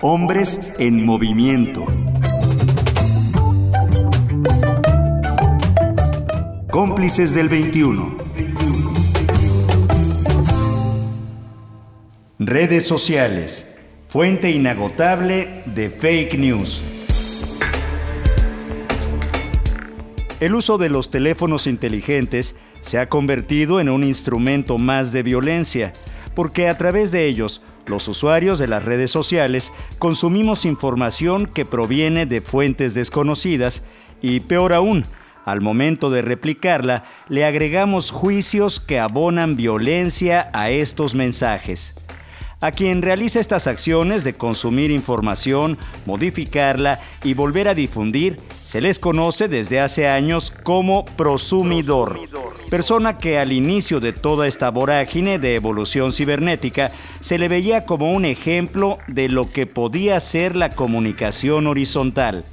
Hombres en movimiento. Cómplices del 21. Redes sociales. Fuente inagotable de fake news. El uso de los teléfonos inteligentes se ha convertido en un instrumento más de violencia, porque a través de ellos los usuarios de las redes sociales consumimos información que proviene de fuentes desconocidas y peor aún, al momento de replicarla, le agregamos juicios que abonan violencia a estos mensajes. A quien realiza estas acciones de consumir información, modificarla y volver a difundir, se les conoce desde hace años como prosumidor, persona que al inicio de toda esta vorágine de evolución cibernética se le veía como un ejemplo de lo que podía ser la comunicación horizontal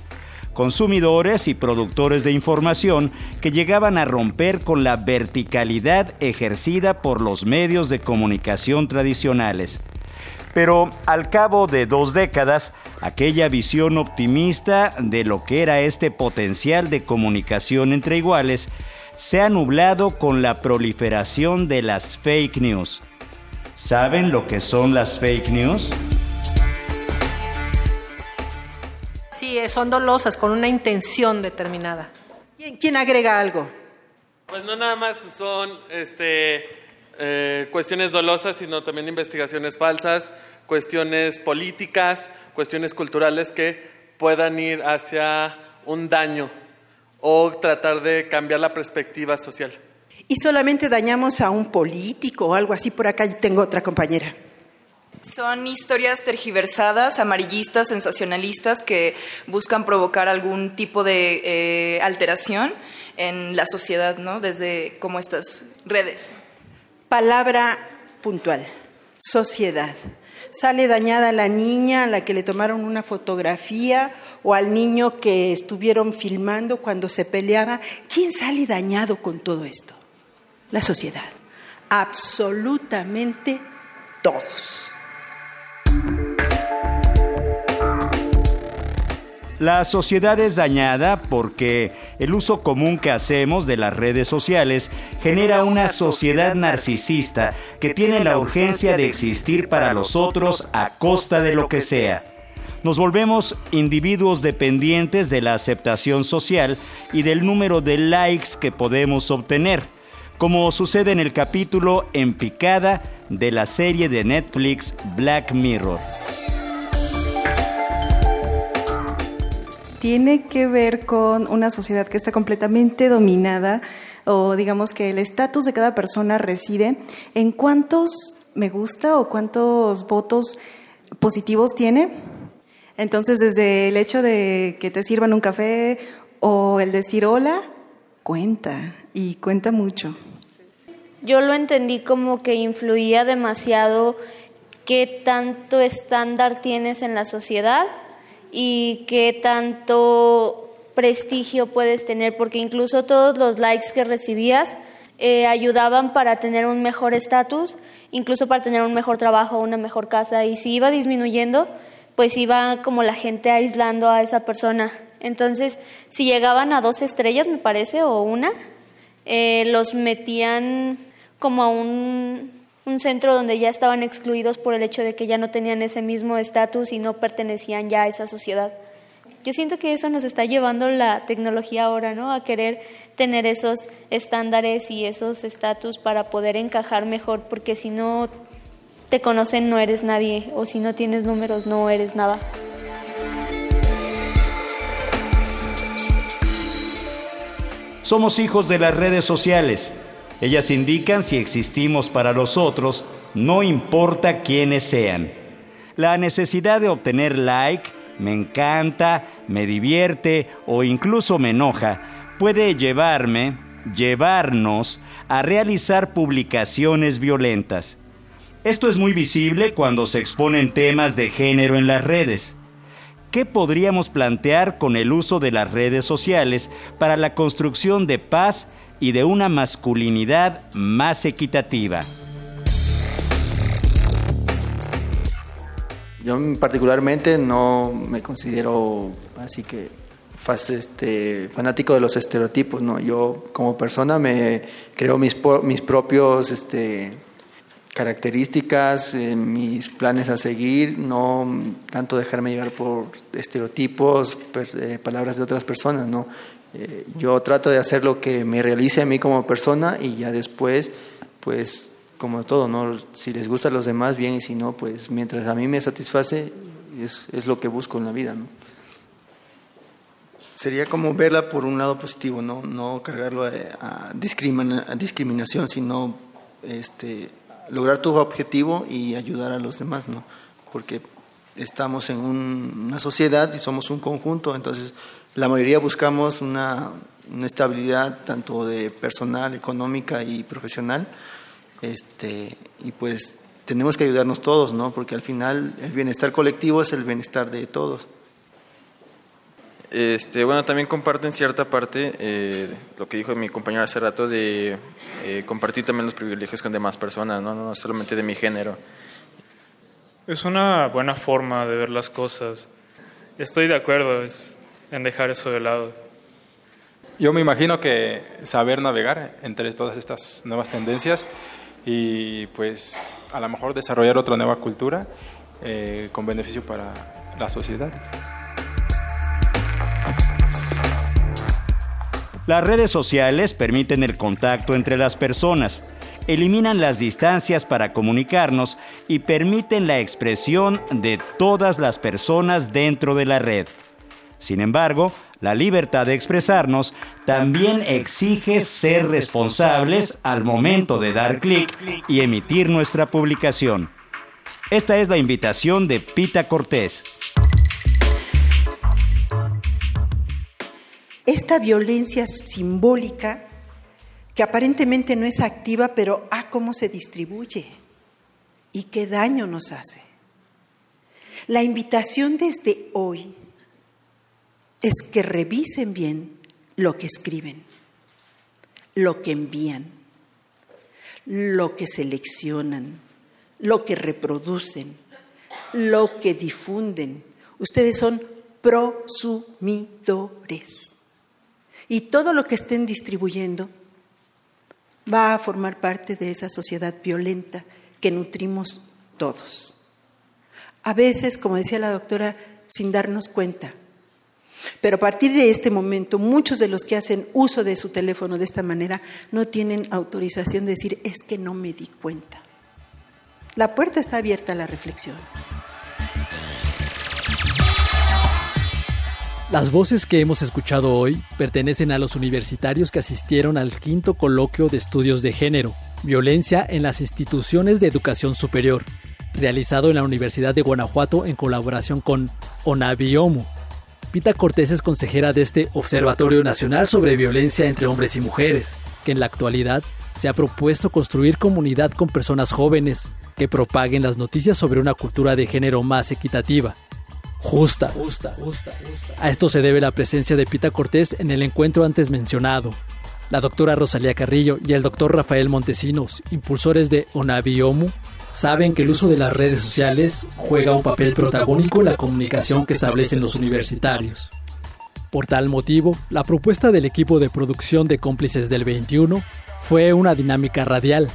consumidores y productores de información que llegaban a romper con la verticalidad ejercida por los medios de comunicación tradicionales. Pero al cabo de dos décadas, aquella visión optimista de lo que era este potencial de comunicación entre iguales se ha nublado con la proliferación de las fake news. ¿Saben lo que son las fake news? Sí, eh, son dolosas con una intención determinada. ¿Quién, agrega algo? Pues no nada más son este, eh, cuestiones dolosas, sino también investigaciones falsas, cuestiones políticas, cuestiones culturales que puedan ir hacia un daño o tratar de cambiar la perspectiva social. ¿Y solamente dañamos a un político o algo así? Por acá tengo otra compañera. Son historias tergiversadas, amarillistas, sensacionalistas que buscan provocar algún tipo de eh, alteración en la sociedad, ¿no? Desde como estas redes. Palabra puntual, sociedad. Sale dañada la niña a la que le tomaron una fotografía o al niño que estuvieron filmando cuando se peleaba. ¿Quién sale dañado con todo esto? La sociedad. Absolutamente todos. La sociedad es dañada porque el uso común que hacemos de las redes sociales genera una sociedad narcisista que tiene la urgencia de existir para los otros a costa de lo que sea. Nos volvemos individuos dependientes de la aceptación social y del número de likes que podemos obtener, como sucede en el capítulo En picada de la serie de Netflix Black Mirror. Tiene que ver con una sociedad que está completamente dominada o digamos que el estatus de cada persona reside en cuántos me gusta o cuántos votos positivos tiene. Entonces, desde el hecho de que te sirvan un café o el decir hola, cuenta y cuenta mucho. Yo lo entendí como que influía demasiado qué tanto estándar tienes en la sociedad y qué tanto prestigio puedes tener, porque incluso todos los likes que recibías eh, ayudaban para tener un mejor estatus, incluso para tener un mejor trabajo, una mejor casa, y si iba disminuyendo, pues iba como la gente aislando a esa persona. Entonces, si llegaban a dos estrellas, me parece, o una, eh, los metían como a un un centro donde ya estaban excluidos por el hecho de que ya no tenían ese mismo estatus y no pertenecían ya a esa sociedad. Yo siento que eso nos está llevando la tecnología ahora, ¿no? A querer tener esos estándares y esos estatus para poder encajar mejor, porque si no te conocen no eres nadie, o si no tienes números no eres nada. Somos hijos de las redes sociales ellas indican si existimos para los otros, no importa quiénes sean. La necesidad de obtener like, me encanta, me divierte o incluso me enoja, puede llevarme, llevarnos a realizar publicaciones violentas. Esto es muy visible cuando se exponen temas de género en las redes. ¿Qué podríamos plantear con el uso de las redes sociales para la construcción de paz y de una masculinidad más equitativa. Yo particularmente no me considero así que este, fanático de los estereotipos, ¿no? Yo como persona me creo mis, mis propios este, características, eh, mis planes a seguir, no tanto dejarme llevar por estereotipos, eh, palabras de otras personas, ¿no? Eh, yo trato de hacer lo que me realice a mí como persona y ya después, pues como todo, ¿no? Si les gusta a los demás, bien, y si no, pues mientras a mí me satisface, es, es lo que busco en la vida. Sería como verla por un lado positivo, no, no cargarlo a, a, discriminación, sino este, lograr tu objetivo y ayudar a los demás, ¿no? Porque estamos en una sociedad y somos un conjunto, entonces la mayoría buscamos una, una estabilidad tanto de personal, económica y profesional, este, y pues tenemos que ayudarnos todos, ¿no? Porque al final el bienestar colectivo es el bienestar de todos. Este, bueno, también comparto en cierta parte eh, lo que dijo mi compañero hace rato de eh, compartir también los privilegios con demás personas, ¿no? no solamente de mi género. Es una buena forma de ver las cosas. Estoy de acuerdo en dejar eso de lado. Yo me imagino que saber navegar entre todas estas nuevas tendencias y pues a lo mejor desarrollar otra nueva cultura eh, con beneficio para la sociedad. Las redes sociales permiten el contacto entre las personas, eliminan las distancias para comunicarnos y permiten la expresión de todas las personas dentro de la red. Sin embargo, la libertad de expresarnos también exige ser responsables al momento de dar clic y emitir nuestra publicación. Esta es la invitación de Pita Cortés. esta violencia simbólica que aparentemente no es activa, pero a cómo se distribuye y qué daño nos hace. La invitación desde hoy es que revisen bien lo que escriben, lo que envían, lo que seleccionan, lo que reproducen, lo que difunden. Ustedes son prosumidores. Y todo lo que estén distribuyendo va a formar parte de esa sociedad violenta que nutrimos todos. A veces, como decía la doctora, sin darnos cuenta. Pero a partir de este momento, muchos de los que hacen uso de su teléfono de esta manera no tienen autorización de decir, es que no me di cuenta. La puerta está abierta a la reflexión. Las voces que hemos escuchado hoy pertenecen a los universitarios que asistieron al quinto coloquio de estudios de género, violencia en las instituciones de educación superior, realizado en la Universidad de Guanajuato en colaboración con ONAVIOMU. Pita Cortés es consejera de este Observatorio Nacional sobre Violencia entre Hombres y Mujeres, que en la actualidad se ha propuesto construir comunidad con personas jóvenes que propaguen las noticias sobre una cultura de género más equitativa justa. Justa, justa, A esto se debe la presencia de Pita Cortés en el encuentro antes mencionado. La doctora Rosalía Carrillo y el doctor Rafael Montesinos, impulsores de Onaviomu, saben que el uso de las redes sociales juega un papel protagónico en la comunicación que establecen los universitarios. Por tal motivo, la propuesta del equipo de producción de cómplices del 21 fue una dinámica radial.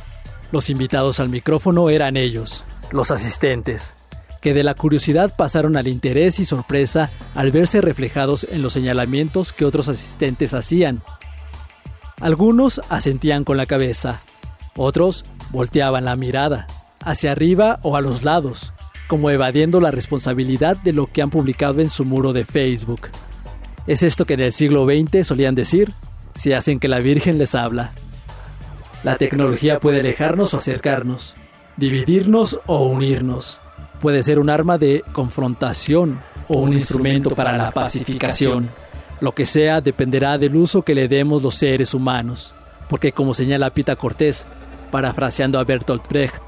Los invitados al micrófono eran ellos, los asistentes, que de la curiosidad pasaron al interés y sorpresa al verse reflejados en los señalamientos que otros asistentes hacían. Algunos asentían con la cabeza, otros volteaban la mirada, hacia arriba o a los lados, como evadiendo la responsabilidad de lo que han publicado en su muro de Facebook. Es esto que en el siglo XX solían decir, si hacen que la Virgen les habla. La tecnología puede alejarnos o acercarnos, dividirnos o unirnos puede ser un arma de confrontación o un instrumento para la pacificación. Lo que sea dependerá del uso que le demos los seres humanos, porque como señala Pita Cortés, parafraseando a Bertolt Brecht,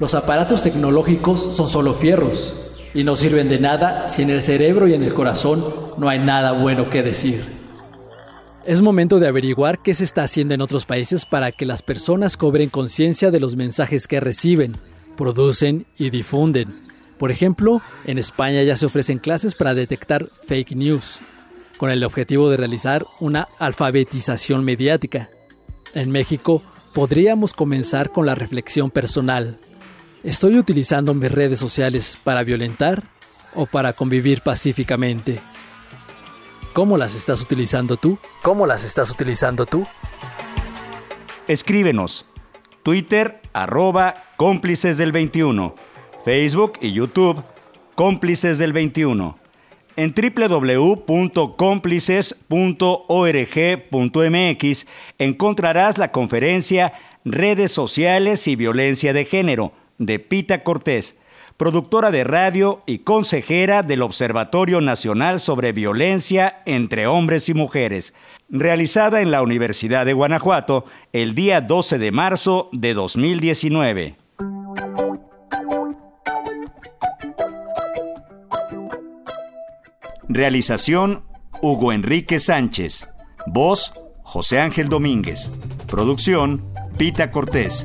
los aparatos tecnológicos son solo fierros y no sirven de nada si en el cerebro y en el corazón no hay nada bueno que decir. Es momento de averiguar qué se está haciendo en otros países para que las personas cobren conciencia de los mensajes que reciben, producen y difunden Por ejemplo, en España ya se ofrecen clases para detectar fake news, con el objetivo de realizar una alfabetización mediática. En México, podríamos comenzar con la reflexión personal. ¿Estoy utilizando mis redes sociales para violentar o para convivir pacíficamente? ¿Cómo las estás utilizando tú? ¿Cómo las estás utilizando tú? Escríbenos. Twitter, arroba cómplices del 21. Facebook y YouTube, cómplices del 21. En www.cómplices.org.mx encontrarás la conferencia Redes sociales y violencia de género de Pita Cortés productora de radio y consejera del Observatorio Nacional sobre Violencia entre Hombres y Mujeres, realizada en la Universidad de Guanajuato el día 12 de marzo de 2019. Realización Hugo Enrique Sánchez. Voz José Ángel Domínguez. Producción Pita Cortés.